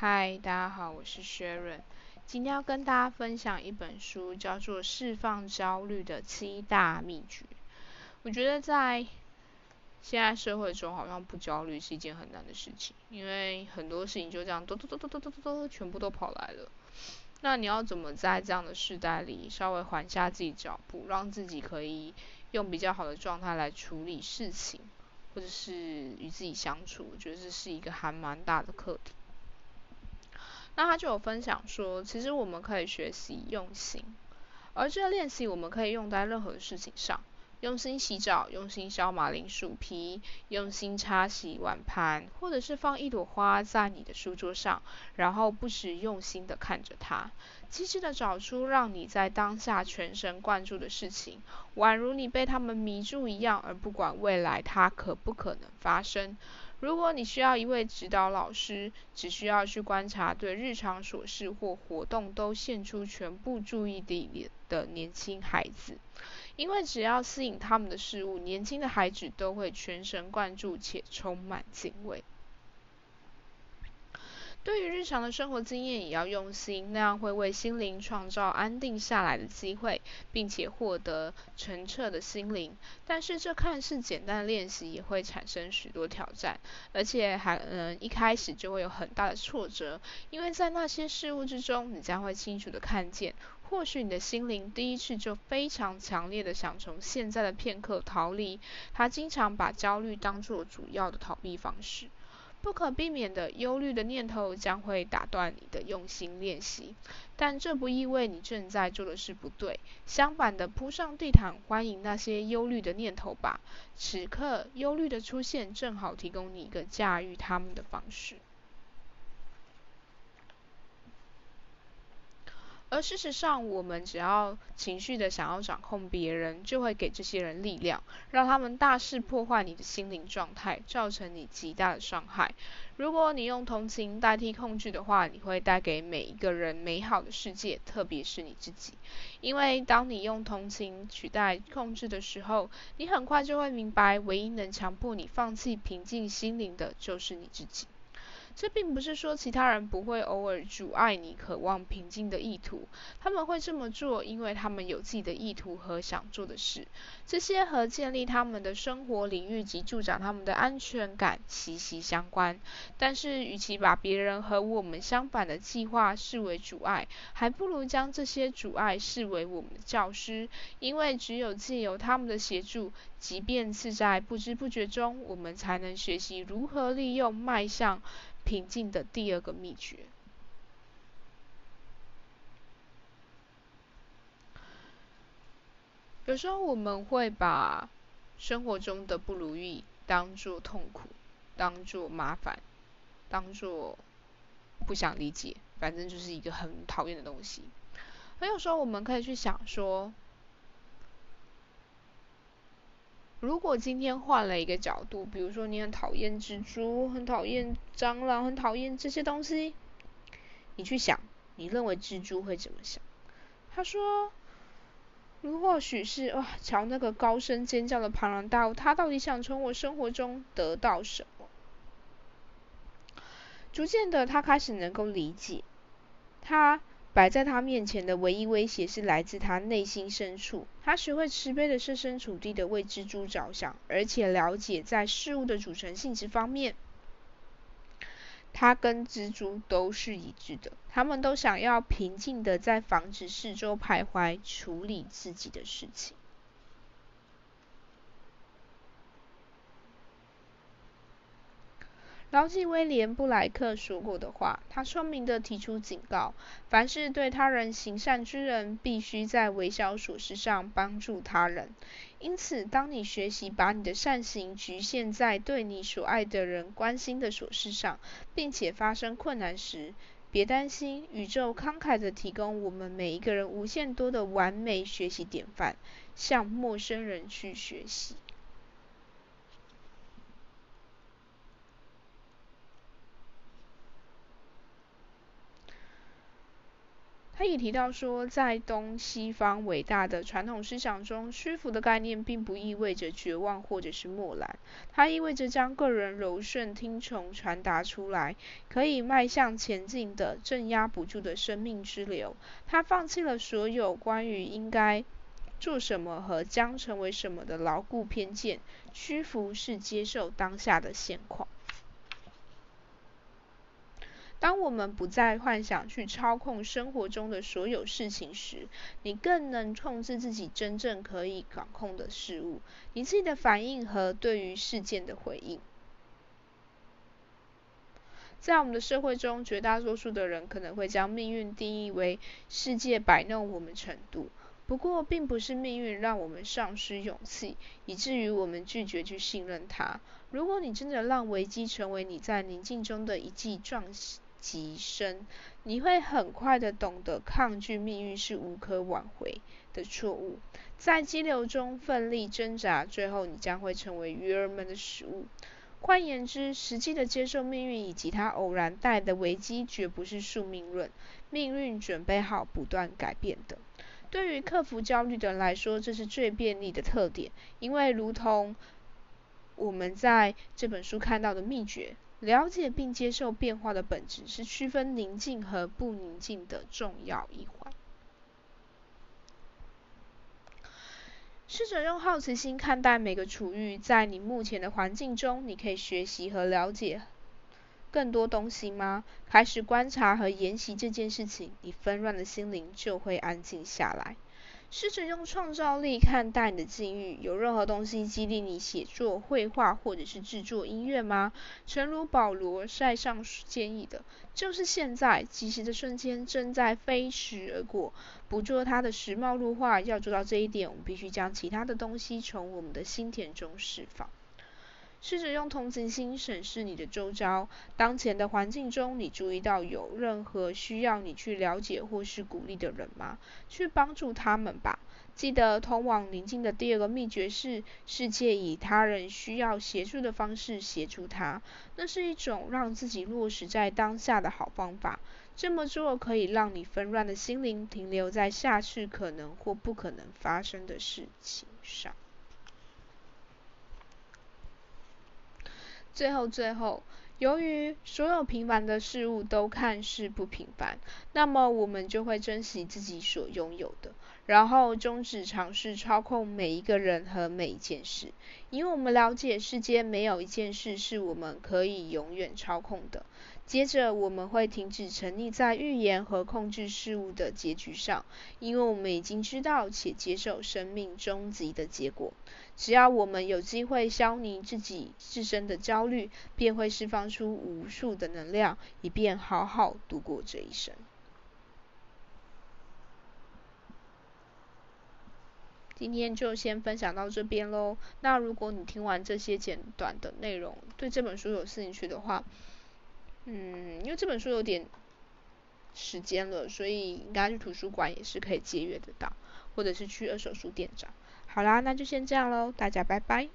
嗨，大家好，我是 Sharon。今天要跟大家分享一本书，叫做《释放焦虑的七大秘诀》。我觉得在现在社会中，好像不焦虑是一件很难的事情，因为很多事情就这样，嘟嘟嘟嘟嘟嘟嘟嘟，全部都跑来了。那你要怎么在这样的时代里，稍微缓下自己脚步，让自己可以用比较好的状态来处理事情，或者是与自己相处？我觉得这是一个还蛮大的课题。那他就有分享说，其实我们可以学习用心，而这个练习我们可以用在任何事情上。用心洗澡，用心削马铃薯皮，用心擦洗碗盘，或者是放一朵花在你的书桌上，然后不时用心的看着它，机智的找出让你在当下全神贯注的事情，宛如你被他们迷住一样，而不管未来它可不可能发生。如果你需要一位指导老师，只需要去观察对日常琐事或活动都献出全部注意力的年轻孩子。因为只要吸引他们的事物，年轻的孩子都会全神贯注且充满敬畏。对于日常的生活经验也要用心，那样会为心灵创造安定下来的机会，并且获得澄澈的心灵。但是这看似简单的练习也会产生许多挑战，而且还嗯一开始就会有很大的挫折，因为在那些事物之中，你将会清楚的看见。或许你的心灵第一次就非常强烈的想从现在的片刻逃离，他经常把焦虑当作主要的逃避方式。不可避免的忧虑的念头将会打断你的用心练习，但这不意味你正在做的事不对。相反的，铺上地毯，欢迎那些忧虑的念头吧。此刻，忧虑的出现正好提供你一个驾驭他们的方式。而事实上，我们只要情绪的想要掌控别人，就会给这些人力量，让他们大肆破坏你的心灵状态，造成你极大的伤害。如果你用同情代替控制的话，你会带给每一个人美好的世界，特别是你自己。因为当你用同情取代控制的时候，你很快就会明白，唯一能强迫你放弃平静心灵的，就是你自己。这并不是说其他人不会偶尔阻碍你渴望平静的意图，他们会这么做，因为他们有自己的意图和想做的事，这些和建立他们的生活领域及助长他们的安全感息息相关。但是，与其把别人和我们相反的计划视为阻碍，还不如将这些阻碍视为我们的教师，因为只有借由他们的协助，即便是在不知不觉中，我们才能学习如何利用迈向。平静的第二个秘诀。有时候我们会把生活中的不如意当做痛苦，当做麻烦，当做不想理解，反正就是一个很讨厌的东西。而有时候我们可以去想说，如果今天换了一个角度，比如说你很讨厌蜘蛛，很讨厌蟑螂，很讨厌这些东西，你去想，你认为蜘蛛会怎么想？他说，如或许是哇，瞧那个高声尖叫的庞然大物，他到底想从我生活中得到什么？逐渐的，他开始能够理解，他。摆在他面前的唯一威胁是来自他内心深处。他学会慈悲的设身处地的为蜘蛛着想，而且了解在事物的组成性质方面，他跟蜘蛛都是一致的。他们都想要平静的在房子四周徘徊，处理自己的事情。牢记威廉布莱克说过的话，他聪明的提出警告：凡是对他人行善之人，必须在微小琐事上帮助他人。因此，当你学习把你的善行局限在对你所爱的人关心的琐事上，并且发生困难时，别担心，宇宙慷慨的提供我们每一个人无限多的完美学习典范，向陌生人去学习。他也提到说，在东西方伟大的传统思想中，屈服的概念并不意味着绝望或者是漠然，它意味着将个人柔顺听从传达出来，可以迈向前进的镇压不住的生命之流。他放弃了所有关于应该做什么和将成为什么的牢固偏见，屈服是接受当下的现况。当我们不再幻想去操控生活中的所有事情时，你更能控制自己真正可以掌控的事物，你自己的反应和对于事件的回应。在我们的社会中，绝大多数的人可能会将命运定义为世界摆弄我们程度。不过，并不是命运让我们丧失勇气，以至于我们拒绝去信任它。如果你真的让危机成为你在宁静中的一记撞。极深，你会很快的懂得抗拒命运是无可挽回的错误，在激流中奋力挣扎，最后你将会成为鱼儿们的食物。换言之，实际的接受命运以及它偶然带来的危机，绝不是宿命论。命运准备好不断改变的。对于克服焦虑的人来说，这是最便利的特点，因为如同我们在这本书看到的秘诀。了解并接受变化的本质，是区分宁静和不宁静的重要一环。试着用好奇心看待每个处遇，在你目前的环境中，你可以学习和了解更多东西吗？开始观察和研习这件事情，你纷乱的心灵就会安静下来。试着用创造力看待你的境遇，有任何东西激励你写作、绘画或者是制作音乐吗？诚如保罗塞上建议的，就是现在，即时的瞬间正在飞驰而过，捕捉它的时髦入画。要做到这一点，我们必须将其他的东西从我们的心田中释放。试着用同情心审视你的周遭，当前的环境中，你注意到有任何需要你去了解或是鼓励的人吗？去帮助他们吧。记得通往宁静的第二个秘诀是：世界以他人需要协助的方式协助他。那是一种让自己落实在当下的好方法。这么做可以让你纷乱的心灵停留在下次可能或不可能发生的事情上。最后，最后，由于所有平凡的事物都看似不平凡，那么我们就会珍惜自己所拥有的，然后终止尝试操控每一个人和每一件事，因为我们了解世间没有一件事是我们可以永远操控的。接着，我们会停止沉溺在预言和控制事物的结局上，因为我们已经知道且接受生命终极的结果。只要我们有机会消弭自己自身的焦虑，便会释放出无数的能量，以便好好度过这一生。今天就先分享到这边喽。那如果你听完这些简短的内容，对这本书有兴趣的话，嗯，因为这本书有点时间了，所以应该去图书馆也是可以借阅得到，或者是去二手书店找。好啦，那就先这样喽，大家拜拜。